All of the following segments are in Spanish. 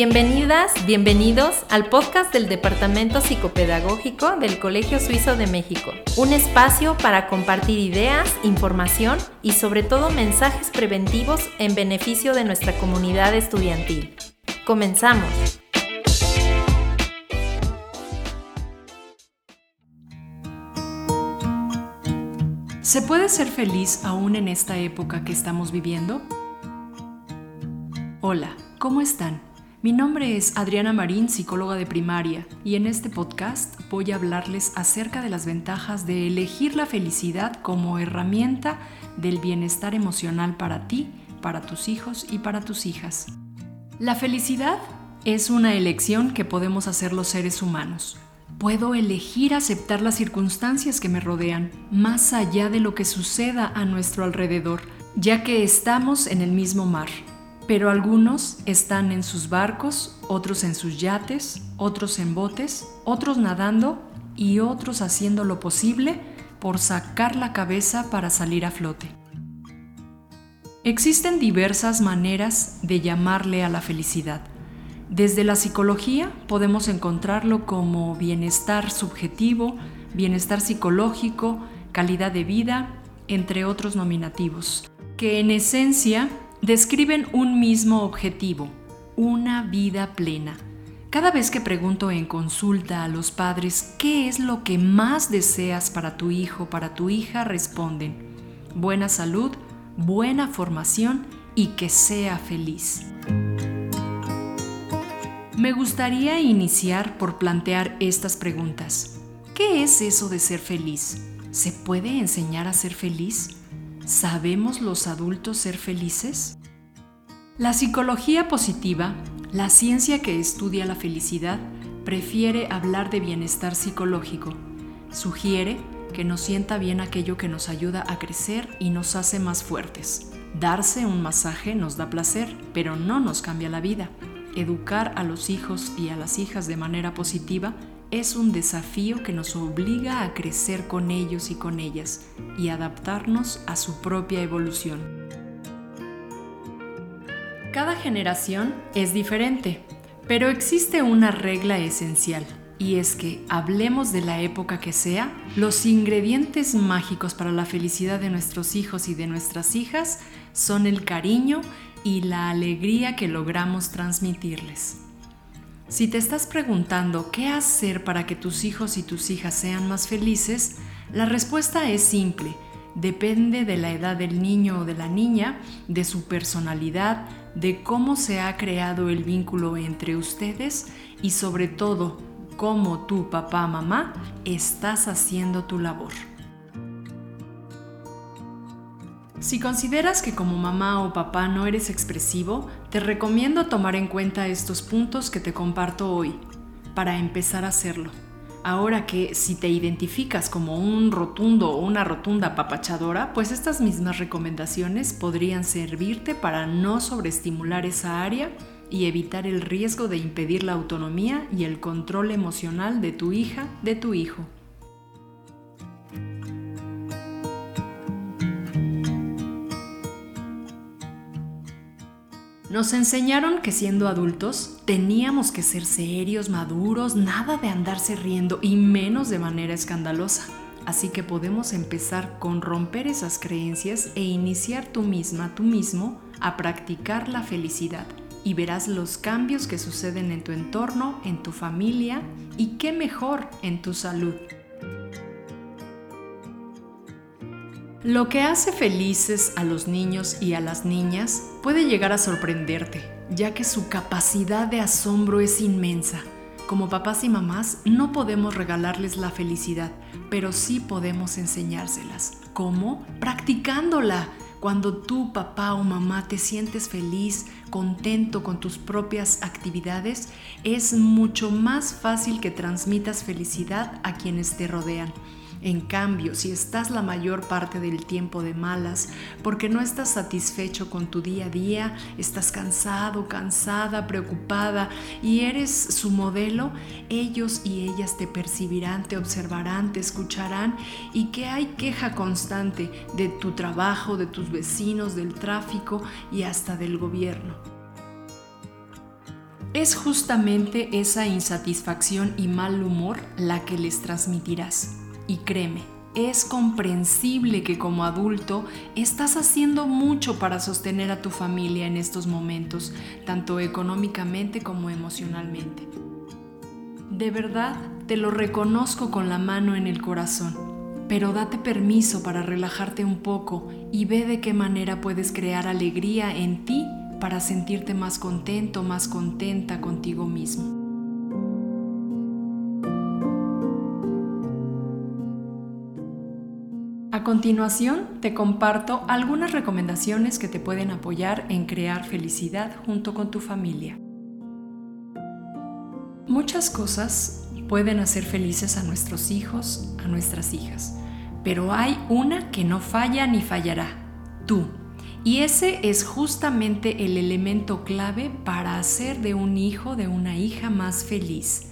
Bienvenidas, bienvenidos al podcast del Departamento Psicopedagógico del Colegio Suizo de México, un espacio para compartir ideas, información y sobre todo mensajes preventivos en beneficio de nuestra comunidad estudiantil. Comenzamos. ¿Se puede ser feliz aún en esta época que estamos viviendo? Hola, ¿cómo están? Mi nombre es Adriana Marín, psicóloga de primaria, y en este podcast voy a hablarles acerca de las ventajas de elegir la felicidad como herramienta del bienestar emocional para ti, para tus hijos y para tus hijas. La felicidad es una elección que podemos hacer los seres humanos. Puedo elegir aceptar las circunstancias que me rodean, más allá de lo que suceda a nuestro alrededor, ya que estamos en el mismo mar pero algunos están en sus barcos, otros en sus yates, otros en botes, otros nadando y otros haciendo lo posible por sacar la cabeza para salir a flote. Existen diversas maneras de llamarle a la felicidad. Desde la psicología podemos encontrarlo como bienestar subjetivo, bienestar psicológico, calidad de vida, entre otros nominativos, que en esencia describen un mismo objetivo, una vida plena. Cada vez que pregunto en consulta a los padres qué es lo que más deseas para tu hijo, para tu hija, responden, buena salud, buena formación y que sea feliz. Me gustaría iniciar por plantear estas preguntas. ¿Qué es eso de ser feliz? ¿Se puede enseñar a ser feliz? ¿Sabemos los adultos ser felices? La psicología positiva, la ciencia que estudia la felicidad, prefiere hablar de bienestar psicológico. Sugiere que nos sienta bien aquello que nos ayuda a crecer y nos hace más fuertes. Darse un masaje nos da placer, pero no nos cambia la vida. Educar a los hijos y a las hijas de manera positiva es un desafío que nos obliga a crecer con ellos y con ellas y adaptarnos a su propia evolución. Cada generación es diferente, pero existe una regla esencial y es que, hablemos de la época que sea, los ingredientes mágicos para la felicidad de nuestros hijos y de nuestras hijas son el cariño y la alegría que logramos transmitirles. Si te estás preguntando qué hacer para que tus hijos y tus hijas sean más felices, la respuesta es simple. Depende de la edad del niño o de la niña, de su personalidad, de cómo se ha creado el vínculo entre ustedes y sobre todo cómo tú, papá, mamá, estás haciendo tu labor. Si consideras que como mamá o papá no eres expresivo, te recomiendo tomar en cuenta estos puntos que te comparto hoy, para empezar a hacerlo. Ahora que si te identificas como un rotundo o una rotunda papachadora, pues estas mismas recomendaciones podrían servirte para no sobreestimular esa área y evitar el riesgo de impedir la autonomía y el control emocional de tu hija, de tu hijo. Nos enseñaron que siendo adultos teníamos que ser serios, maduros, nada de andarse riendo y menos de manera escandalosa. Así que podemos empezar con romper esas creencias e iniciar tú misma, tú mismo, a practicar la felicidad. Y verás los cambios que suceden en tu entorno, en tu familia y qué mejor en tu salud. Lo que hace felices a los niños y a las niñas puede llegar a sorprenderte, ya que su capacidad de asombro es inmensa. Como papás y mamás no podemos regalarles la felicidad, pero sí podemos enseñárselas. ¿Cómo? Practicándola. Cuando tú, papá o mamá, te sientes feliz, contento con tus propias actividades, es mucho más fácil que transmitas felicidad a quienes te rodean. En cambio, si estás la mayor parte del tiempo de malas, porque no estás satisfecho con tu día a día, estás cansado, cansada, preocupada y eres su modelo, ellos y ellas te percibirán, te observarán, te escucharán y que hay queja constante de tu trabajo, de tus vecinos, del tráfico y hasta del gobierno. es justamente esa insatisfacción y mal humor la que les transmitirás. Y créeme, es comprensible que como adulto estás haciendo mucho para sostener a tu familia en estos momentos, tanto económicamente como emocionalmente. De verdad, te lo reconozco con la mano en el corazón, pero date permiso para relajarte un poco y ve de qué manera puedes crear alegría en ti para sentirte más contento, más contenta contigo mismo. Continuación, te comparto algunas recomendaciones que te pueden apoyar en crear felicidad junto con tu familia. Muchas cosas pueden hacer felices a nuestros hijos, a nuestras hijas, pero hay una que no falla ni fallará, tú. Y ese es justamente el elemento clave para hacer de un hijo, de una hija más feliz.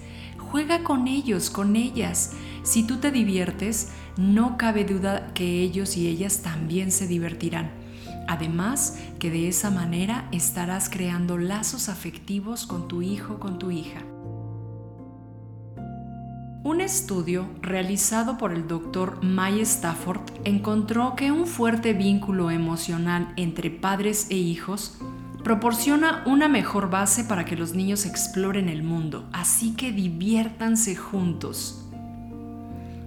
Juega con ellos, con ellas. Si tú te diviertes, no cabe duda que ellos y ellas también se divertirán. Además, que de esa manera estarás creando lazos afectivos con tu hijo, con tu hija. Un estudio realizado por el doctor Mike Stafford encontró que un fuerte vínculo emocional entre padres e hijos proporciona una mejor base para que los niños exploren el mundo, así que diviértanse juntos.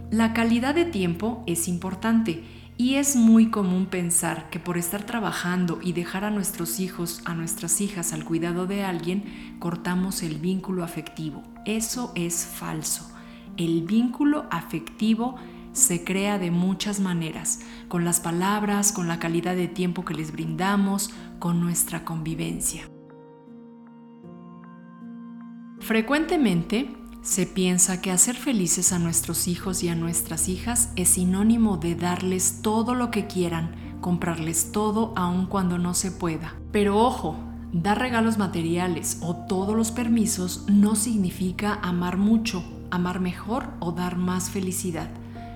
La calidad de tiempo es importante y es muy común pensar que por estar trabajando y dejar a nuestros hijos, a nuestras hijas al cuidado de alguien, cortamos el vínculo afectivo. Eso es falso. El vínculo afectivo se crea de muchas maneras, con las palabras, con la calidad de tiempo que les brindamos, con nuestra convivencia. Frecuentemente, se piensa que hacer felices a nuestros hijos y a nuestras hijas es sinónimo de darles todo lo que quieran, comprarles todo aun cuando no se pueda. Pero ojo, dar regalos materiales o todos los permisos no significa amar mucho, amar mejor o dar más felicidad.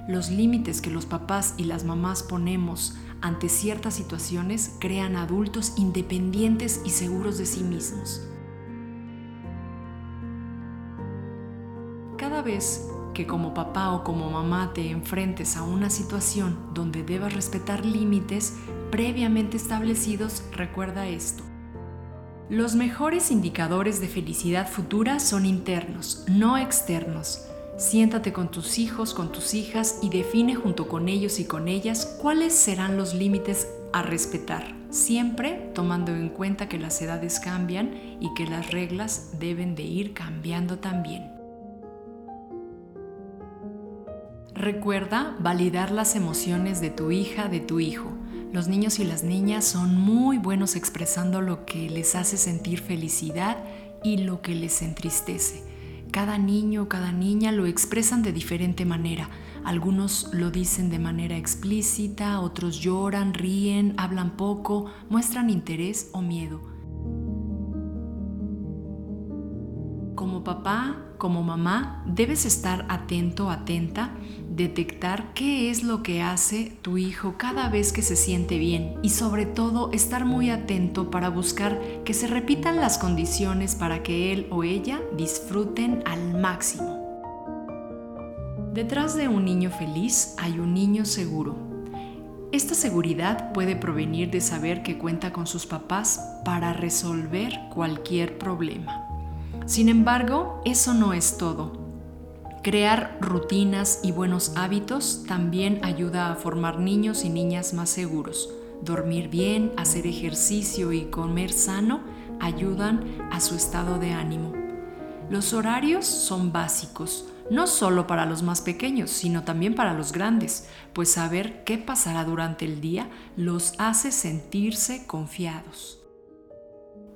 Los límites que los papás y las mamás ponemos ante ciertas situaciones crean adultos independientes y seguros de sí mismos. Cada vez que como papá o como mamá te enfrentes a una situación donde debas respetar límites previamente establecidos, recuerda esto. Los mejores indicadores de felicidad futura son internos, no externos. Siéntate con tus hijos, con tus hijas y define junto con ellos y con ellas cuáles serán los límites a respetar, siempre tomando en cuenta que las edades cambian y que las reglas deben de ir cambiando también. Recuerda validar las emociones de tu hija, de tu hijo. Los niños y las niñas son muy buenos expresando lo que les hace sentir felicidad y lo que les entristece. Cada niño o cada niña lo expresan de diferente manera. Algunos lo dicen de manera explícita, otros lloran, ríen, hablan poco, muestran interés o miedo. Como papá, como mamá, debes estar atento, atenta detectar qué es lo que hace tu hijo cada vez que se siente bien y sobre todo estar muy atento para buscar que se repitan las condiciones para que él o ella disfruten al máximo. Detrás de un niño feliz hay un niño seguro. Esta seguridad puede provenir de saber que cuenta con sus papás para resolver cualquier problema. Sin embargo, eso no es todo Crear rutinas y buenos hábitos también ayuda a formar niños y niñas más seguros. Dormir bien, hacer ejercicio y comer sano ayudan a su estado de ánimo. Los horarios son básicos, no solo para los más pequeños, sino también para los grandes, pues saber qué pasará durante el día los hace sentirse confiados.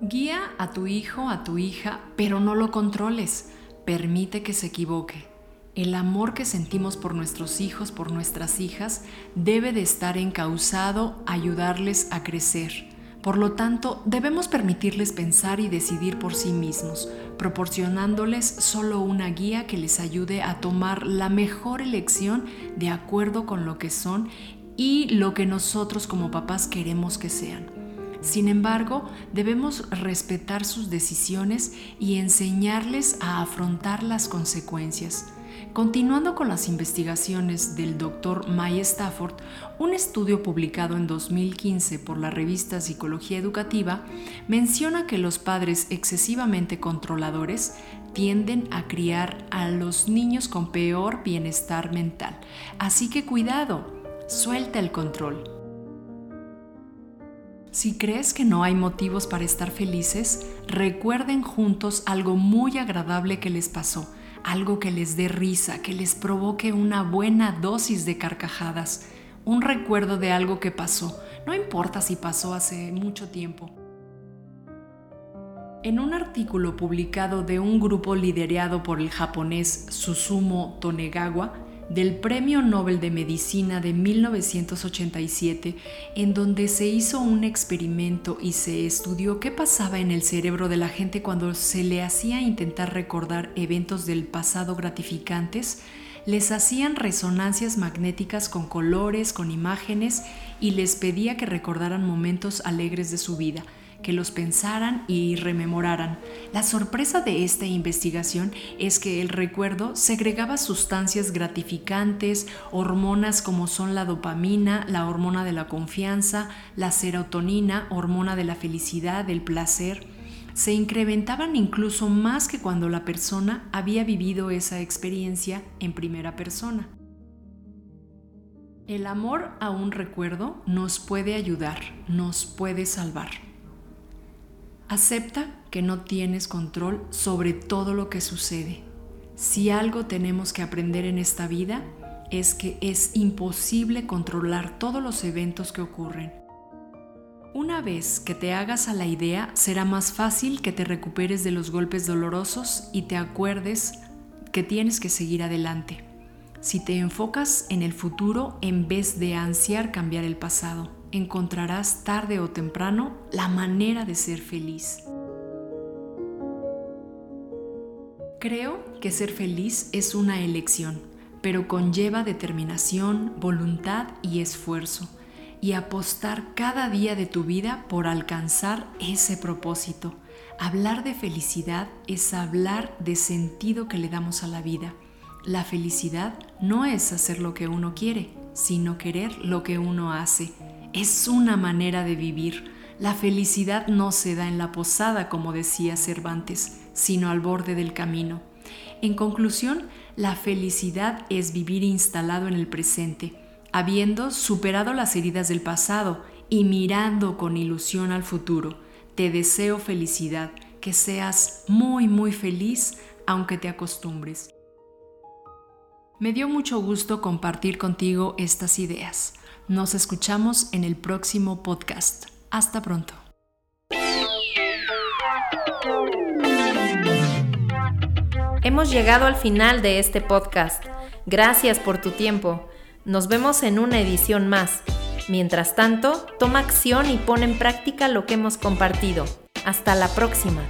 Guía a tu hijo, a tu hija, pero no lo controles. Permite que se equivoque. El amor que sentimos por nuestros hijos, por nuestras hijas, debe de estar encausado a ayudarles a crecer. Por lo tanto, debemos permitirles pensar y decidir por sí mismos, proporcionándoles solo una guía que les ayude a tomar la mejor elección de acuerdo con lo que son y lo que nosotros como papás queremos que sean. Sin embargo, debemos respetar sus decisiones y enseñarles a afrontar las consecuencias. Continuando con las investigaciones del Dr. Mike Stafford, un estudio publicado en 2015 por la revista Psicología Educativa menciona que los padres excesivamente controladores tienden a criar a los niños con peor bienestar mental. Así que cuidado, suelta el control. Si crees que no hay motivos para estar felices, recuerden juntos algo muy agradable que les pasó algo que les dé risa, que les provoque una buena dosis de carcajadas, un recuerdo de algo que pasó, no importa si pasó hace mucho tiempo. En un artículo publicado de un grupo liderado por el japonés Susumu Tonegawa, del Premio Nobel de Medicina de 1987, en donde se hizo un experimento y se estudió qué pasaba en el cerebro de la gente cuando se le hacía intentar recordar eventos del pasado gratificantes, les hacían resonancias magnéticas con colores, con imágenes y les pedía que recordaran momentos alegres de su vida que los pensaran y rememoraran. La sorpresa de esta investigación es que el recuerdo segregaba sustancias gratificantes, hormonas como son la dopamina, la hormona de la confianza, la serotonina, hormona de la felicidad, del placer. Se incrementaban incluso más que cuando la persona había vivido esa experiencia en primera persona. El amor a un recuerdo nos puede ayudar, nos puede salvar. Acepta que no tienes control sobre todo lo que sucede. Si algo tenemos que aprender en esta vida es que es imposible controlar todos los eventos que ocurren. Una vez que te hagas a la idea, será más fácil que te recuperes de los golpes dolorosos y te acuerdes que tienes que seguir adelante. Si te enfocas en el futuro en vez de ansiar cambiar el pasado encontrarás tarde o temprano la manera de ser feliz. Creo que ser feliz es una elección, pero conlleva determinación, voluntad y esfuerzo, y apostar cada día de tu vida por alcanzar ese propósito. Hablar de felicidad es hablar de sentido que le damos a la vida. La felicidad no es hacer lo que uno quiere, sino querer lo que uno hace es una manera de vivir. La felicidad no se da en la posada, como decía Cervantes, sino al borde del camino. En conclusión, la felicidad es vivir instalado en el presente, habiendo superado las heridas del pasado y mirando con ilusión al futuro. Te deseo felicidad, que seas muy, muy feliz aunque te acostumbres. Me dio mucho gusto compartir contigo estas ideas. Nos escuchamos en el próximo podcast. Hasta pronto. Hemos llegado al final de este podcast. Gracias por tu tiempo. Nos vemos en una edición más. Mientras tanto, toma acción y pon en práctica lo que hemos compartido. Hasta la próxima.